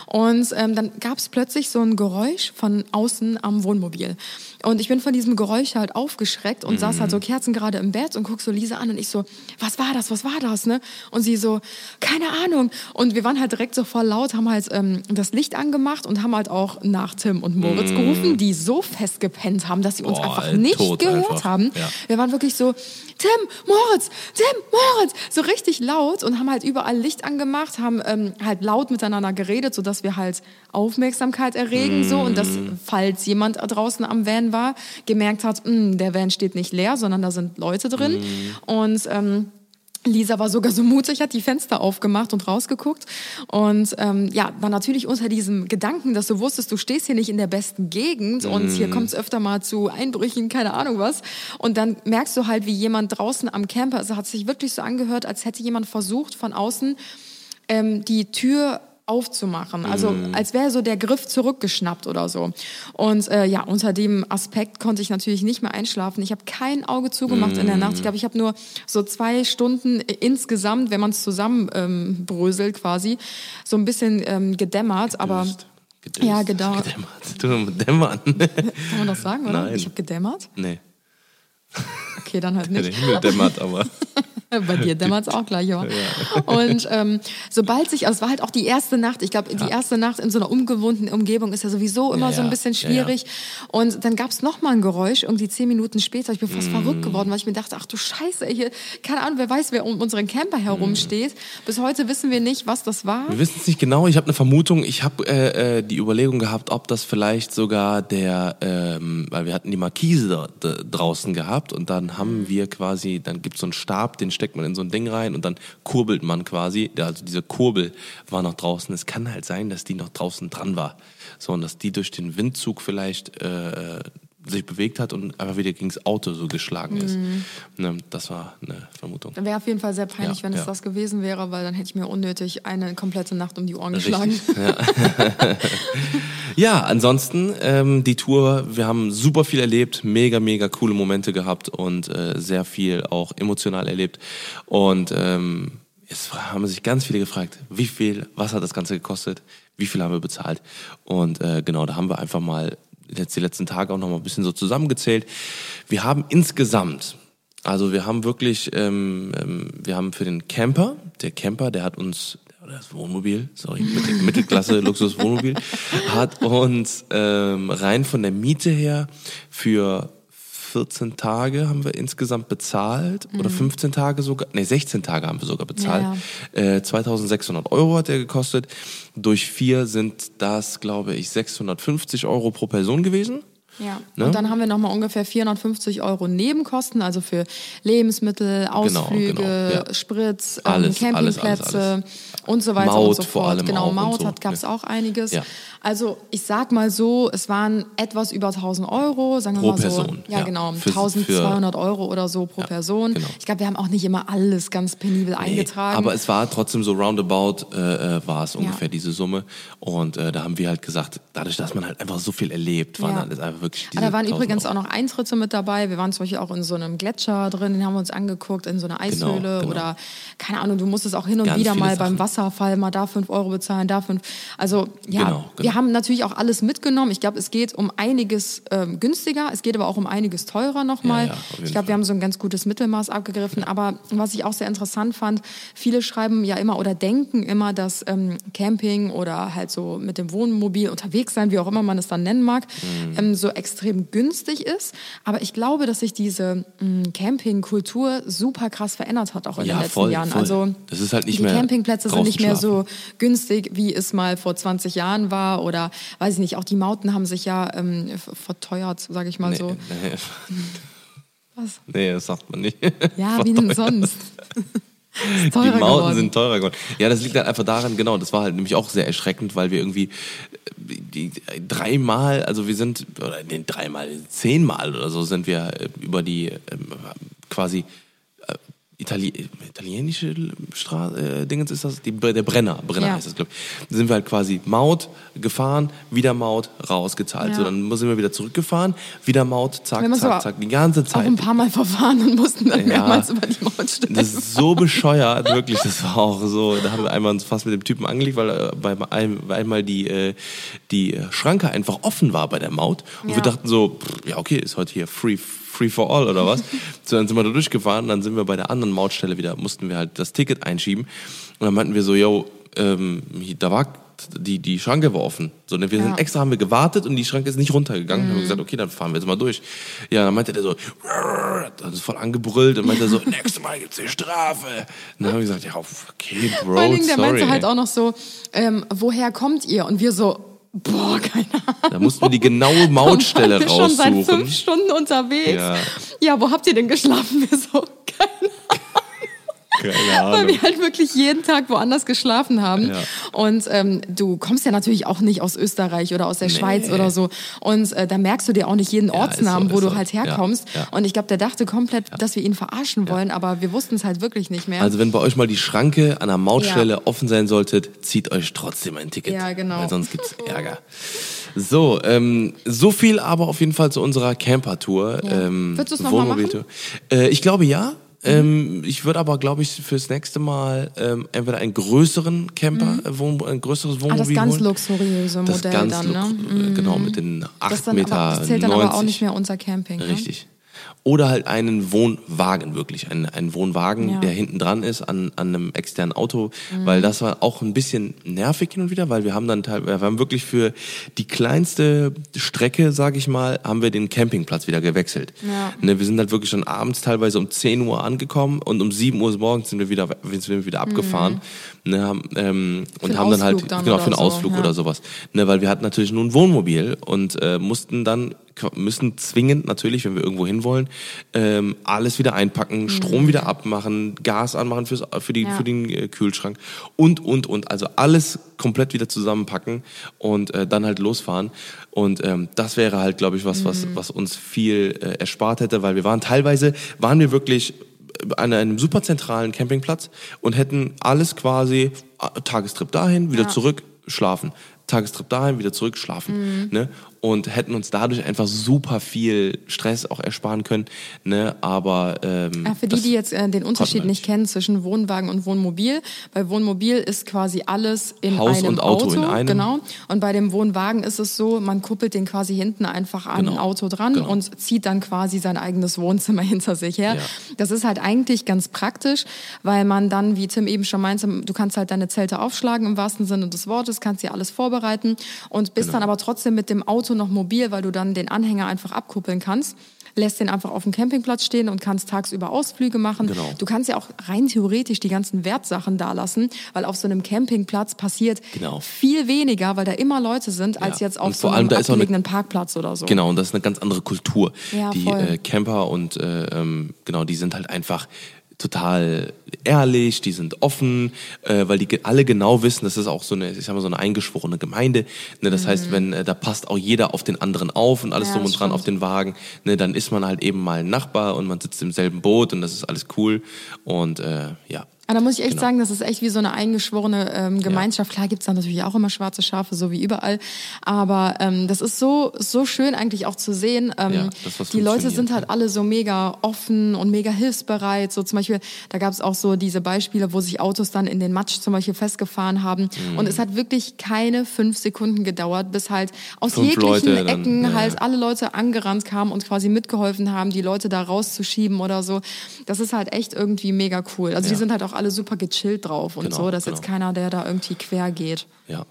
und ähm, dann gab es plötzlich so ein Geräusch von außen am Wohnmobil. Und ich bin von diesem Geräusch halt aufgeschreckt und saß halt so kerzengerade im Bett und guck so Lisa an und ich so, was war das, was war das, ne? Und sie so, keine Ahnung. Und wir waren halt direkt so voll laut, haben halt ähm, das Licht angemacht und haben halt auch nach Tim und Moritz gerufen, die so fest gepennt haben, dass sie uns Boah, einfach ey, nicht gehört einfach. haben. Ja. Wir waren wirklich so, Tim, Moritz, Tim, Moritz, so richtig laut und haben halt überall Licht angemacht, haben ähm, halt laut miteinander geredet, sodass wir halt Aufmerksamkeit erregen, so. Und dass, falls jemand draußen am Van war, gemerkt hat, "Hm, der Van steht nicht leer, sondern da sind Leute drin. Und ähm, Lisa war sogar so mutig, hat die Fenster aufgemacht und rausgeguckt. Und ähm, ja, war natürlich unter diesem Gedanken, dass du wusstest, du stehst hier nicht in der besten Gegend und hier kommt es öfter mal zu Einbrüchen, keine Ahnung was. Und dann merkst du halt, wie jemand draußen am Camper, also hat sich wirklich so angehört, als hätte jemand versucht, von außen ähm, die Tür aufzumachen. Also als wäre so der Griff zurückgeschnappt oder so. Und äh, ja, unter dem Aspekt konnte ich natürlich nicht mehr einschlafen. Ich habe kein Auge zugemacht in der Nacht. Ich glaube, ich habe nur so zwei Stunden insgesamt, wenn man es zusammen ähm, bröselt quasi, so ein bisschen ähm, gedämmert. Aber Gedöst. Ja, genau. Gedämmert. Du dämmern. kann man das sagen, oder? Nein. Ich habe gedämmert. nee. Okay, dann halt Der nicht. Himmel dämmert, aber. Bei dir es auch gleich, aber. Und ähm, sobald sich, also es war halt auch die erste Nacht, ich glaube, die erste Nacht in so einer ungewohnten Umgebung ist ja sowieso immer Ja, so ein ja. bisschen Ja, schwierig. Und dann gab es nochmal ein Geräusch, irgendwie zehn Minuten später. Ich bin fast Mm. verrückt geworden, weil ich mir dachte, ach du Scheiße, hier, keine Ahnung, wer weiß, wer um unseren Camper herumsteht. Bis heute wissen wir nicht, was das war. Wir wissen es nicht genau. Ich habe eine Vermutung. Ich habe äh, äh, die Überlegung gehabt, ob das vielleicht sogar der, ähm, weil wir hatten die Markise da, da, draußen gehabt und dann haben wir quasi, dann gibt es so einen Stab, den steckt man in so ein Ding rein und dann kurbelt man quasi. Also diese Kurbel war noch draußen. Es kann halt sein, dass die noch draußen dran war. So und dass die durch den Windzug vielleicht äh, sich bewegt hat und einfach wieder gegens Auto so geschlagen ist. Ne, das war eine Vermutung. Wäre auf jeden Fall sehr peinlich, Ja, wenn es ja. das gewesen wäre, weil dann hätte ich mir unnötig eine komplette Nacht um die Ohren geschlagen. Ja. ja, ansonsten ähm, die Tour, wir haben super viel erlebt, mega, mega coole Momente gehabt und äh, sehr viel auch emotional erlebt. Und ähm, jetzt haben sich ganz viele gefragt, wie viel, was hat das Ganze gekostet, wie viel haben wir bezahlt? Und äh, genau, da haben wir einfach mal jetzt die letzten Tage auch noch mal ein bisschen so zusammengezählt. Wir haben insgesamt also wir haben wirklich, ähm, ähm, wir haben für den Camper, der Camper, der hat uns, oder das Wohnmobil, sorry, Mittel, Mittelklasse Luxuswohnmobil, hat uns ähm, rein von der Miete her für 14 Tage haben wir insgesamt bezahlt oder 15 Tage sogar, nee 16 Tage haben wir sogar bezahlt. Äh, 2600 Euro hat der gekostet. Durch vier sind das, glaube ich, 650 Euro pro Person gewesen. Ja. Ne? Und dann haben wir nochmal ungefähr 450 Euro Nebenkosten, also für Lebensmittel, Ausflüge, genau, ja. Sprit, ähm, Alles, Campingplätze alles, alles. und so weiter Maut und so vor fort. allem genau, Maut so. hat gab es Ja. auch einiges. Ja. Also ich sag mal so, es waren etwas über 1000 Euro, sagen wir Pro mal so. Person, Ja, ja. genau, Für- 1200 Euro oder so pro Person. genau. Ich glaube, wir haben auch nicht immer alles ganz penibel eingetragen. Aber es war trotzdem so roundabout, äh, äh, war es Ja. ungefähr diese Summe. Und äh, da haben wir halt gesagt, dadurch, dass man halt einfach so viel erlebt, waren Ja. dann ist einfach wirklich diese Aber da waren 1000 übrigens Euro. auch noch Eintritte mit dabei. Wir waren zum Beispiel auch in so einem Gletscher drin, den haben wir uns angeguckt, in so einer Eishöhle genau. oder keine Ahnung, du musstest auch hin und Ganz wieder mal beim Sachen. Wasserfall mal da fünf Euro bezahlen, da fünf. Also ja, Genau, genau. Wir haben natürlich auch alles mitgenommen. Ich glaube, es geht um einiges ähm, günstiger, es geht aber auch um einiges teurer nochmal. Ja, ja, ich glaube, wir haben so ein ganz gutes Mittelmaß abgegriffen. Aber was ich auch sehr interessant fand, viele schreiben ja immer oder denken immer, dass ähm, Camping oder halt so mit dem Wohnmobil unterwegs sein, wie auch immer man es dann nennen mag, Mhm. ähm, so extrem günstig ist. Aber ich glaube, dass sich diese ähm, Campingkultur super krass verändert hat, auch in Ja, den letzten voll, Jahren. voll. Also halt die Campingplätze sind nicht mehr draußen so günstig, wie es mal vor 20 Jahren war. Oder weiß ich nicht, auch die Mauten haben sich ja ähm, verteuert, sage ich mal Nee, so. nee, Was? nee, das sagt man nicht. Ja, wie denn sonst? Die Mauten geworden. sind teurer geworden. Ja, das liegt halt einfach daran, genau, das war halt nämlich auch sehr erschreckend, weil wir irgendwie äh, die, dreimal, also wir sind, oder nee, dreimal, zehnmal oder so sind wir äh, über die ähm, quasi äh, Itali italienische Straße, äh, Dingens ist das, die, der Brenner, Brenner Ja. heißt das, glaube ich. Da sind wir halt quasi Maut gefahren, wieder Maut, rausgezahlt. Ja. So, dann sind wir wieder zurückgefahren, wieder Maut, zack, zack, zack, die ganze auch Zeit. ein paar Mal verfahren und mussten dann Ja. mehrmals über die Maut steigen. Das ist so bescheuert, wirklich. Das war auch so. Da haben wir einmal uns fast mit dem Typen angelegt, weil äh, bei einem, weil einmal die, äh, die Schranke einfach offen war bei der Maut. Und wir dachten so, pff, ja, okay, ist heute hier free, free for all oder was? so, dann sind wir da durchgefahren, dann sind wir bei der anderen Mautstelle wieder, mussten wir halt das Ticket einschieben. Und dann meinten wir so, yo, ähm, da war die, die Schranke war offen. So, ne, wir Ja. sind extra, haben wir gewartet und die Schranke ist nicht runtergegangen. Dann haben wir gesagt, okay, dann fahren wir jetzt mal durch. Ja, dann meinte der so, dann ist voll angebrüllt und meinte so, nächstes Mal gibt's eine Strafe. Und dann haben wir gesagt, ja, okay, Bro, Vor allen Dingen, der sorry. meinte halt auch noch so, ähm, woher kommt ihr? Und wir so, boah, keine Ahnung. Da mussten wir die genaue Mautstelle waren wir schon seit fünf raussuchen. Stunden unterwegs. Ja. Ja. wo habt ihr denn geschlafen? Wir so, Keine Weil wir halt wirklich jeden Tag woanders geschlafen haben. Ja. Und ähm, du kommst ja natürlich auch nicht aus Österreich oder aus der Schweiz oder so. Und äh, da merkst du dir auch nicht jeden Ja, Ortsnamen, ist so, wo du so. halt Ja, herkommst. ja. Und ich glaube, der dachte komplett, dass wir ihn verarschen wollen, aber wir wussten es halt wirklich nicht mehr. Also wenn bei euch mal die Schranke an der Mautstelle offen sein sollte, zieht euch trotzdem ein Ticket. Ja, genau. Weil sonst gibt's Ärger. So, ähm, so viel aber auf jeden Fall zu unserer Camper-Tour. Ja. Ähm, Würdest du's noch mal Wohnmobiltour. Äh, ich glaube ja. Ähm, ich würde aber, glaube ich, fürs nächste Mal ähm, entweder einen größeren Camper, äh, Wohn ein größeres ah, Wohnmobil das ganz holen. luxuriöse Das Modell ganz dann, ne? äh, Genau, mit den 8 Das, dann Meter aber, das zählt dann aber auch 90. nicht mehr unter Camping. Ne? Oder halt einen Wohnwagen, wirklich. Einen, einen Wohnwagen, Ja. Mhm. der hinten dran ist an, an einem externen Auto. Weil das war auch ein bisschen nervig hin und wieder, weil wir haben dann teilweise, wir haben wirklich für die kleinste Strecke, sag ich mal, haben wir den Campingplatz wieder gewechselt. Ja. Ne, wir sind halt wirklich schon abends teilweise um 10 Uhr angekommen und um 7 Uhr morgens sind wir wieder, sind wir wieder abgefahren. Ne, haben, ähm, und haben dann halt, dann genau, für einen so, Ausflug ja. oder sowas. Ne, weil wir hatten natürlich nur ein Wohnmobil und äh, mussten dann müssen zwingend natürlich, wenn wir irgendwo hinwollen, ähm, alles wieder einpacken, Strom wieder abmachen, Gas anmachen fürs, für, die, Ja. für den äh, Kühlschrank und, und, und. Also alles komplett wieder zusammenpacken und äh, dann halt losfahren. Und ähm, das wäre halt, glaube ich, was, was, was uns viel äh, erspart hätte, weil wir waren teilweise, waren wir wirklich an einem super zentralen Campingplatz und hätten alles quasi äh, Tagestrip dahin, wieder Ja. zurück, schlafen. Tagestrip dahin, wieder zurück, schlafen. Mhm. Ne? Und hätten uns dadurch einfach super viel Stress auch ersparen können. Ne? Aber ähm, Ja, für die, die jetzt äh, den Unterschied nicht kennen zwischen Wohnwagen und Wohnmobil, bei Wohnmobil ist quasi alles in Haus einem und Auto in einem. Genau. Und bei dem Wohnwagen ist es so, man kuppelt den quasi hinten einfach an Genau. ein Auto dran Genau. und zieht dann quasi sein eigenes Wohnzimmer hinter sich her. Ja. Das ist halt eigentlich ganz praktisch, weil man dann, wie Tim eben schon meinte, du kannst halt deine Zelte aufschlagen im wahrsten Sinne des Wortes, kannst dir alles vorbereiten und bist Genau. dann aber trotzdem mit dem Auto noch mobil, weil du dann den Anhänger einfach abkuppeln kannst. Lässt den einfach auf dem Campingplatz stehen und kannst tagsüber Ausflüge machen. Genau. Du kannst ja auch rein theoretisch die ganzen Wertsachen da lassen, weil auf so einem Campingplatz passiert Genau. viel weniger, weil da immer Leute sind, als Ja. jetzt auf so einem allem, da ist auch eine- abgelegenen Parkplatz oder so. Genau, und das ist eine ganz andere Kultur. Ja, die äh, Camper und äh, ähm, genau, die sind halt einfach total ehrlich, die sind offen, äh, weil die alle genau wissen, das ist auch so eine, ich sag mal, so eine eingeschworene Gemeinde. Ne? Das heißt, wenn äh, da passt auch jeder auf den anderen auf und alles Mhm. Ja, drum und dran stimmt. auf den Wagen, ne? dann ist man halt eben mal ein Nachbar und man sitzt im selben Boot und das ist alles cool. Und äh, ja. Aber da muss ich echt Genau. sagen, das ist echt wie so eine eingeschworene ähm, Gemeinschaft. Klar gibt's da natürlich auch immer schwarze Schafe, so wie überall. Aber ähm, das ist so, so schön eigentlich auch zu sehen. Ähm, Ja, das, die Leute sind halt alle so mega offen und mega hilfsbereit. So zum Beispiel, da gab's auch so diese Beispiele, wo sich Autos dann in den Matsch zum Beispiel festgefahren haben. Mhm. Und es hat wirklich keine fünf Sekunden gedauert, bis halt aus Fünf jeglichen Leute dann, Ecken ja, halt ja. alle Leute angerannt kamen und quasi mitgeholfen haben, die Leute da rauszuschieben oder so. Das ist halt echt irgendwie mega cool. Also die Ja. sind halt auch alle super gechillt drauf und Genau, so. Das ist genau. jetzt keiner, der da irgendwie quer geht. Ja.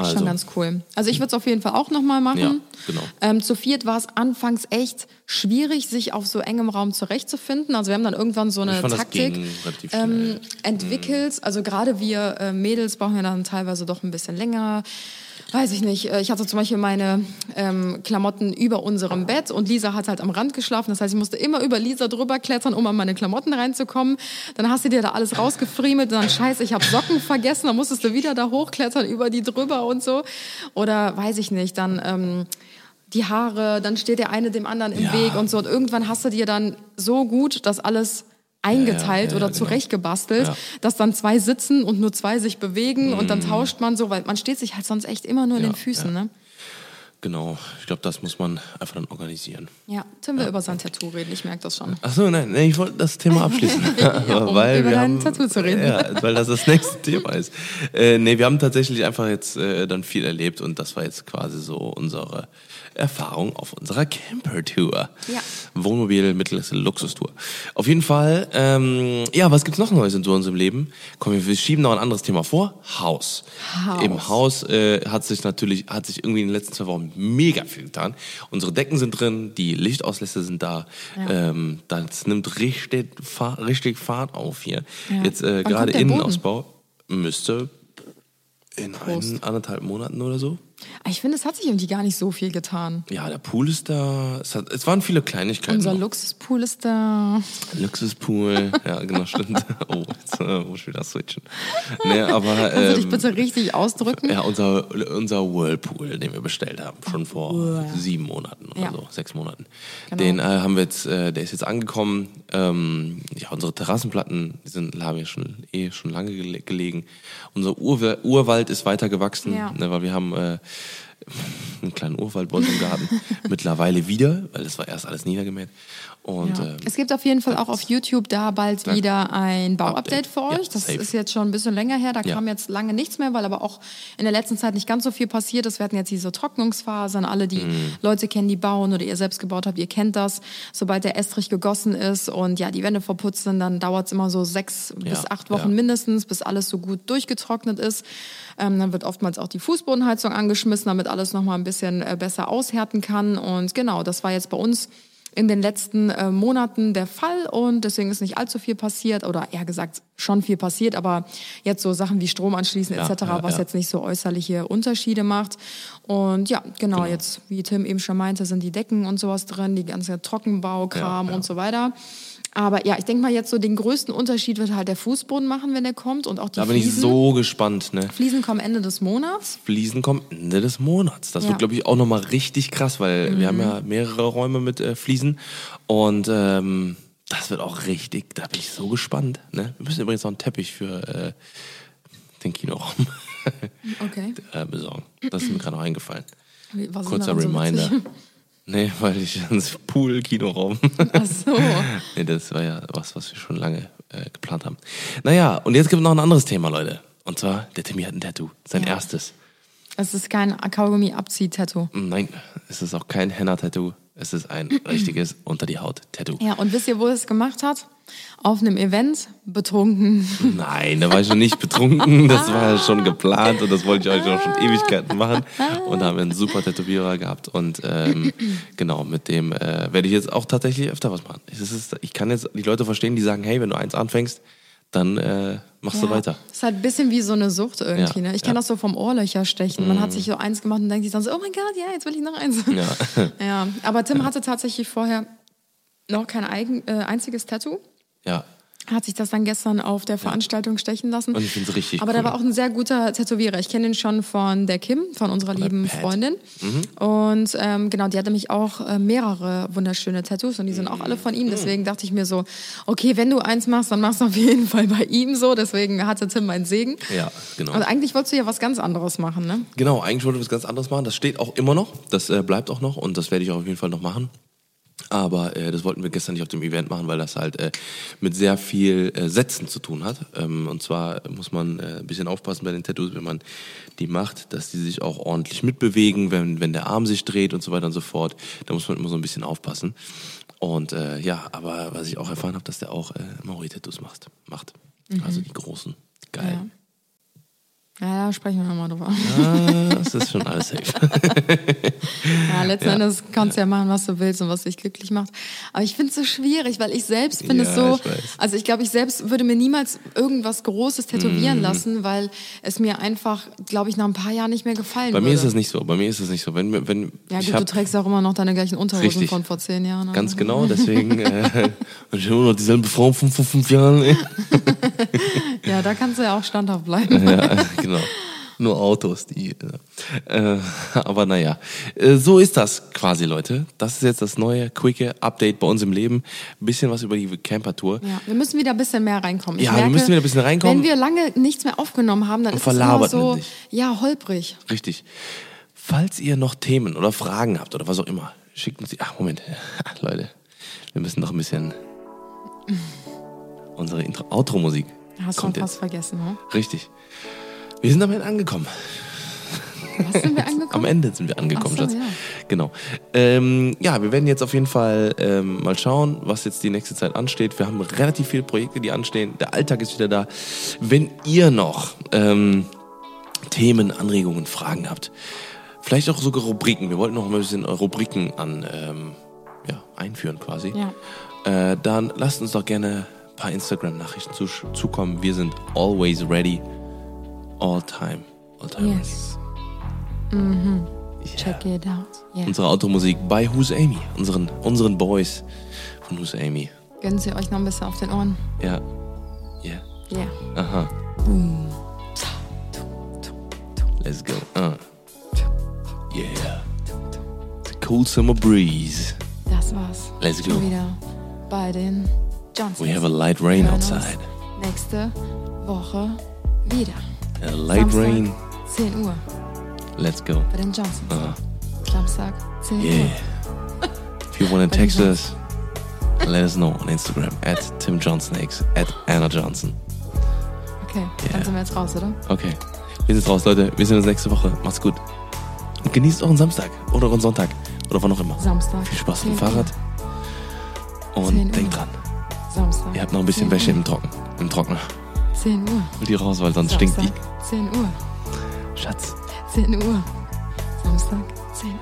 Schon ganz cool. Also ich würde es auf jeden Fall auch nochmal machen. Ja, genau. Ähm, zu viert war es anfangs echt schwierig, sich auf so engem Raum zurechtzufinden. Also wir haben dann irgendwann so eine Taktik ähm, entwickelt. Also gerade wir äh, Mädels brauchen ja dann teilweise doch ein bisschen länger. Weiß ich nicht. Äh, Ich hatte zum Beispiel meine ähm, Klamotten über unserem Bett und Lisa hat halt am Rand geschlafen. Das heißt, ich musste immer über Lisa drüber klettern, um an meine Klamotten reinzukommen. Dann hast du dir da alles rausgefriemelt und dann scheiße, ich habe Socken vergessen. Dann musstest du wieder da hochklettern, über die drüber und so. Oder weiß ich nicht, dann... Ähm, die Haare, dann steht der eine dem anderen im Ja. Weg und so. Und irgendwann hast du dir dann so gut das alles eingeteilt ja, ja, oder genau. zurechtgebastelt, Ja. dass dann zwei sitzen und nur zwei sich bewegen und dann tauscht man so, weil man steht sich halt sonst echt immer nur in Mhm. Ja, den Füßen, ja. ne? Genau. Ich glaube, das muss man einfach dann organisieren. Ja, Tim will über sein Tattoo reden, ich merke das schon. Ach so, nein, nein, ich wollte das Thema abschließen. Ja, um über wir dein haben, Tattoo zu reden. Ja, weil das das nächste Thema ist. Äh, nee, wir haben tatsächlich einfach jetzt äh, dann viel erlebt und das war jetzt quasi so unsere Erfahrung auf unserer Camper-Tour. Ja. Wohnmobil Mittelklasse Luxustour. Auf jeden Fall, ähm, ja, was gibt's noch Neues in so unserem Leben? Komm, wir schieben noch ein anderes Thema vor. Haus. Haus. Im Haus äh, hat sich natürlich, hat sich irgendwie in den letzten zwei Wochen mega viel getan. Unsere Decken sind drin, die Lichtauslässe sind da. Ja. Ähm, das nimmt richtig, richtig Fahrt auf hier. Ja. Jetzt äh, gerade? Innenausbau müsste in Prost. ein, anderthalb Monaten oder so. Ah, Ich finde, es hat sich irgendwie gar nicht so viel getan. Ja, der Pool ist da. Es, hat, es waren viele Kleinigkeiten. Unser noch. Luxuspool ist da. Luxuspool, ja, genau, stimmt. Oh, jetzt äh, muss ich wieder switchen. Nee, aber. Kannst du dich ähm, bitte richtig ausdrücken? Ja, unser, unser Whirlpool, den wir bestellt haben, schon vor Wow. sieben Monaten oder Ja. so, sechs Monaten. Genau. Den äh, haben wir jetzt, äh, der ist jetzt angekommen. Ähm, ja, unsere Terrassenplatten, die sind, haben ja schon eh schon lange gele gelegen. Unser Urwe Urwald ist weiter gewachsen, Ja. ne, weil wir haben äh, einen kleinen Urwald bei uns im Garten. Mittlerweile wieder, weil das war erst alles niedergemäht. Und Ja. ähm, es gibt auf jeden Fall auch auf YouTube da bald wieder ein Bauupdate Update. für Ja, euch. Das safe. ist jetzt schon ein bisschen länger her. Da Ja. kam jetzt lange nichts mehr, weil aber auch in der letzten Zeit nicht ganz so viel passiert ist. Wir hatten jetzt diese Trocknungsphasen. Alle, die Mhm. Leute kennen, die bauen oder ihr selbst gebaut habt, ihr kennt das. Sobald der Estrich gegossen ist und ja, die Wände verputzt sind, dann dauert es immer so sechs bis acht Wochen ja. mindestens, bis alles so gut durchgetrocknet ist. Ähm, dann wird oftmals auch die Fußbodenheizung angeschmissen, damit alles nochmal ein bisschen äh, besser aushärten kann. Und genau, das war jetzt bei uns in den letzten äh, Monaten der Fall und deswegen ist nicht allzu viel passiert oder eher gesagt schon viel passiert, aber jetzt so Sachen wie Strom anschließen Ja, etc., ja, was ja. jetzt nicht so äußerliche Unterschiede macht. Und ja, genau, jetzt, wie Tim eben schon meinte, sind die Decken und sowas drin, die ganze Trockenbaukram und so weiter. Aber ja, ich denke mal jetzt so den größten Unterschied wird halt der Fußboden machen, wenn der kommt und auch die da bin ich so gespannt, ne? Fliesen kommen Ende des Monats. Fliesen kommen Ende des Monats. Das Ja. Mhm. wird, glaube ich, auch nochmal richtig krass, weil wir haben ja mehrere Räume mit äh, Fliesen. Und ähm, das wird auch richtig, da bin ich so gespannt. Ne? Wir müssen übrigens noch einen Teppich für äh, den Kinoraum Okay. äh, besorgen. Das ist mir gerade noch eingefallen. Wie- Kurzer so Reminder. witzig? Nee, weil ich ins Pool-Kinoraum. Ach so. nee, das war ja was, was wir schon lange äh, geplant haben. Naja, und jetzt gibt es noch ein anderes Thema, Leute. Und zwar, der Timmy hat ein Tattoo. Sein Ja. erstes. Es ist kein Kaugummi-Abzieh-Tattoo. Nein, es ist auch kein Henna-Tattoo. Es ist ein richtiges unter die Haut-Tattoo. Ja, und wisst ihr, wo er es gemacht hat? Auf einem Event, betrunken. Nein, da war ich schon nicht betrunken. Das war schon geplant und das wollte ich euch auch schon Ewigkeiten machen. Und da haben wir einen super Tätowierer gehabt. Und ähm, genau, mit dem äh, werde ich jetzt auch tatsächlich öfter was machen. Ist, ich kann jetzt die Leute verstehen, die sagen, hey, wenn du eins anfängst, dann äh, machst du weiter. Das ist halt ein bisschen wie so eine Sucht irgendwie. Ja, ne? Ich kenne ja. das so vom Ohrlöcherstechen. Man hat sich so eins gemacht und denkt sich dann so, oh mein Gott, ja, jetzt will ich noch eins. Ja. ja. Aber Tim hatte tatsächlich vorher noch kein eigen, äh, einziges Tattoo. Ja. Hat sich das dann gestern auf der Veranstaltung stechen lassen. Und ich find's richtig Aber cool. der war auch ein sehr guter Tätowierer. Ich kenne ihn schon von der Kim, von unserer lieben Pat. Freundin. Und ähm, genau, die hatte mich auch äh, mehrere wunderschöne Tattoos und die sind auch alle von ihm. Deswegen dachte ich mir so, okay, wenn du eins machst, dann machst du auf jeden Fall bei ihm so. Deswegen hatte Tim meinen Segen. Ja, genau. Und eigentlich wolltest du ja was ganz anderes machen, ne? Genau, eigentlich wollte ich was ganz anderes machen. Das steht auch immer noch. Das äh, bleibt auch noch und das werde ich auch auf jeden Fall noch machen. Aber äh, das wollten wir gestern nicht auf dem Event machen, weil das halt äh, mit sehr viel äh, Sätzen zu tun hat. Ähm, und zwar muss man äh, ein bisschen aufpassen bei den Tattoos, wenn man die macht, dass die sich auch ordentlich mitbewegen, wenn, wenn der Arm sich dreht und so weiter und so fort. Da muss man immer so ein bisschen aufpassen. Und äh, ja, aber was ich auch erfahren habe, dass der auch äh, Maori-Tattoos macht. macht. Also die großen. Geil. Ja. Ja, da sprechen wir nochmal drüber. Ah, das ist schon alles safe. Ja, letzten Endes kannst du ja machen, was du willst und was dich glücklich macht. Aber ich finde es so schwierig, weil ich selbst finde es Ja, so, ich also ich glaube, ich selbst würde mir niemals irgendwas Großes tätowieren Mhm. lassen, weil es mir einfach, glaube ich, nach ein paar Jahren nicht mehr gefallen Bei würde. mir ist es nicht so. Bei mir ist es nicht so. Wenn, wenn ja gut, hab, du trägst auch immer noch deine gleichen Unterhosen Richtig. von vor zehn Jahren. also. ganz genau, deswegen äh, und ich habe immer noch dieselbe Frau von vor fünf Jahren. Ja, da kannst du ja auch standhaft bleiben. ja, genau. Nur Autos, die. Äh, aber naja, äh, so ist das quasi, Leute. Das ist jetzt das neue, quicke Update bei uns im Leben. Ein bisschen was über die Camper-Tour. Ja, wir müssen wieder ein bisschen mehr reinkommen. Ich Ja, wir müssen wieder ein bisschen reinkommen. Wenn wir lange nichts mehr aufgenommen haben, dann ist es immer so, ja, holprig. Richtig. Falls ihr noch Themen oder Fragen habt oder was auch immer, schickt uns die. Ach, Moment. Leute, wir müssen noch ein bisschen. Unsere Outro-Musik. Hast du fast jetzt. vergessen, ne? Richtig. Wir sind am Ende angekommen. Was sind wir angekommen? Am Ende sind wir angekommen, so, Schatz. ja. Genau. Ähm, ja, wir werden jetzt auf jeden Fall ähm, mal schauen, was jetzt die nächste Zeit ansteht. Wir haben relativ viele Projekte, die anstehen. Der Alltag ist wieder da. Wenn ihr noch ähm, Themen, Anregungen, Fragen habt, vielleicht auch sogar Rubriken. Wir wollten noch mal ein bisschen Rubriken an, ähm, ja, einführen quasi. Ja. Äh, dann lasst uns doch gerne paar Instagram-Nachrichten zu, zukommen. Wir sind always ready. All time. All time Yes. ready. Check it out. Yeah. Unsere Automusik bei Who's Amy, unseren, unseren Boys von Who's Amy. Gönnen Sie euch noch ein bisschen auf den Ohren. Ja. Ja. Yeah. Aha. Let's go. Uh. Yeah. The cool summer breeze. Das war's. Let's Schon go. wieder bei den Johnsons. We have a light rain outside. Nächste Woche wieder. A light Samstag, rain. 10 Uhr Let's go. bei den Johnsons. Uh. Samstag, 10 Yeah. Uhr. If you want to text us, let us know on Instagram at Tim Johnson X, at Anna Johnson. Okay, Yeah. dann sind wir jetzt raus, oder? Okay. Wir sind raus, Leute. Wir sehen uns nächste Woche. Macht's gut. Und genießt euren Samstag oder euren Sonntag oder wann auch immer. Samstag. Viel Spaß mit dem 10 Uhr. Fahrrad. 10 Und denkt dran, Samstag. ihr habt noch ein bisschen 10 Wäsche im Trocken, im Trockner. 10 Uhr. Holt die raus, weil sonst stinkt Samstag, die. 10 Uhr. Schatz. 10 Uhr. Samstag, 10 Uhr.